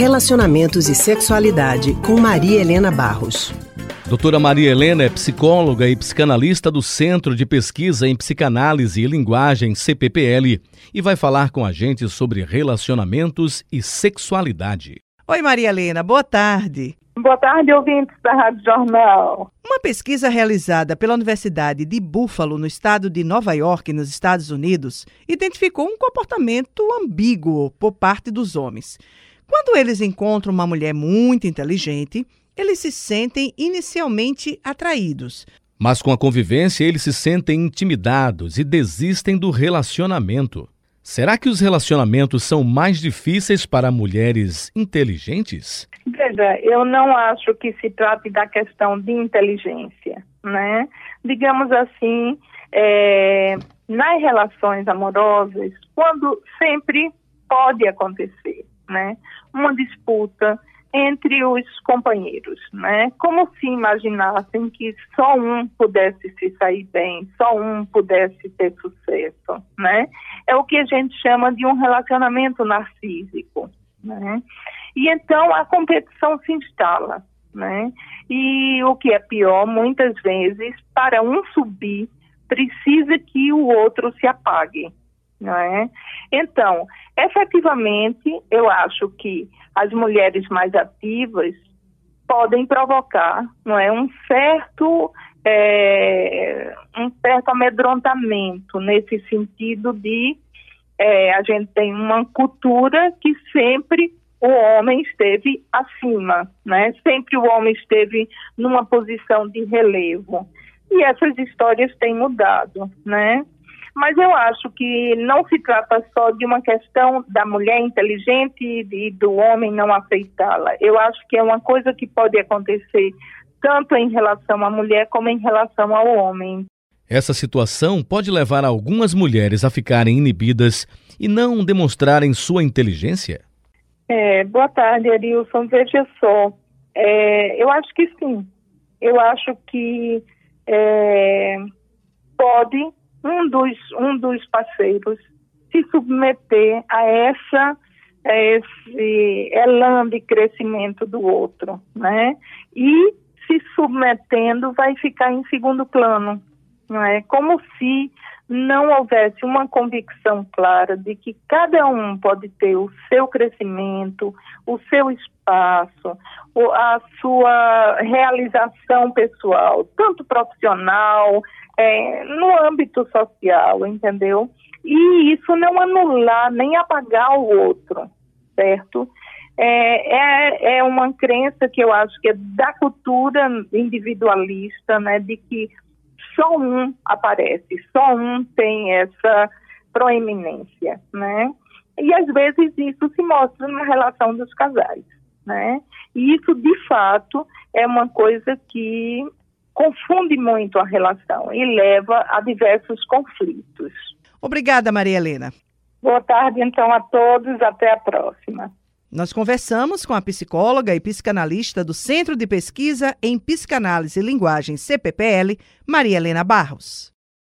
Relacionamentos e Sexualidade, com Maria Helena Barros. Doutora Maria Helena é psicóloga e psicanalista do Centro de Pesquisa em Psicanálise e Linguagem, CPPL, e vai falar com a gente sobre relacionamentos e sexualidade. Oi, Maria Helena, boa tarde. Boa tarde, ouvintes da Rádio Jornal. Uma pesquisa realizada pela Universidade de Buffalo, no estado de Nova York, nos Estados Unidos, identificou um comportamento ambíguo por parte dos homens. Quando eles encontram uma mulher muito inteligente, eles se sentem inicialmente atraídos. Mas com a convivência, eles se sentem intimidados e desistem do relacionamento. Será que os relacionamentos são mais difíceis para mulheres inteligentes? Veja, eu não acho que se trate da questão de inteligência, né? Digamos assim, é, nas relações amorosas, quando sempre pode acontecer, né? Uma disputa entre os companheiros, né? Como se imaginassem que só um pudesse se sair bem, só um pudesse ter sucesso, né? É o que a gente chama de um relacionamento narcísico, né? E então a competição se instala, né? E o que é pior, muitas vezes, para um subir, precisa que o outro se apague, não é? Então, efetivamente, eu acho que as mulheres mais ativas podem provocar, não é, um certo é, um certo amedrontamento nesse sentido de é, a gente tem uma cultura que sempre o homem esteve acima, né? Sempre o homem esteve numa posição de relevo. E essas histórias têm mudado, né? Mas eu acho que não se trata só de uma questão da mulher inteligente e do homem não aceitá-la. Eu acho que é uma coisa que pode acontecer tanto em relação à mulher como em relação ao homem. Essa situação pode levar algumas mulheres a ficarem inibidas e não demonstrarem sua inteligência? É, boa tarde, Arilson. Veja só, é, eu acho que sim. Eu acho que é, pode um dos, um dos parceiros se submeter a essa a esse elan de crescimento do outro, né? E se submetendo vai ficar em segundo plano, não é? Como se não houvesse uma convicção clara de que cada um pode ter o seu crescimento, o seu espaço, a sua realização pessoal, tanto profissional, é, no âmbito social, entendeu? E isso não anular nem apagar o outro, certo? É, é, é uma crença que eu acho que é da cultura individualista, né, de que só um aparece, só um tem essa proeminência, né? E às vezes isso se mostra na relação dos casais, né? E isso de fato é uma coisa que confunde muito a relação e leva a diversos conflitos. Obrigada, Maria Helena. Boa tarde, então, a todos. Até a próxima. Nós conversamos com a psicóloga e psicanalista do Centro de Pesquisa em Psicanálise e Linguagem, CPPL, Maria Helena Barros.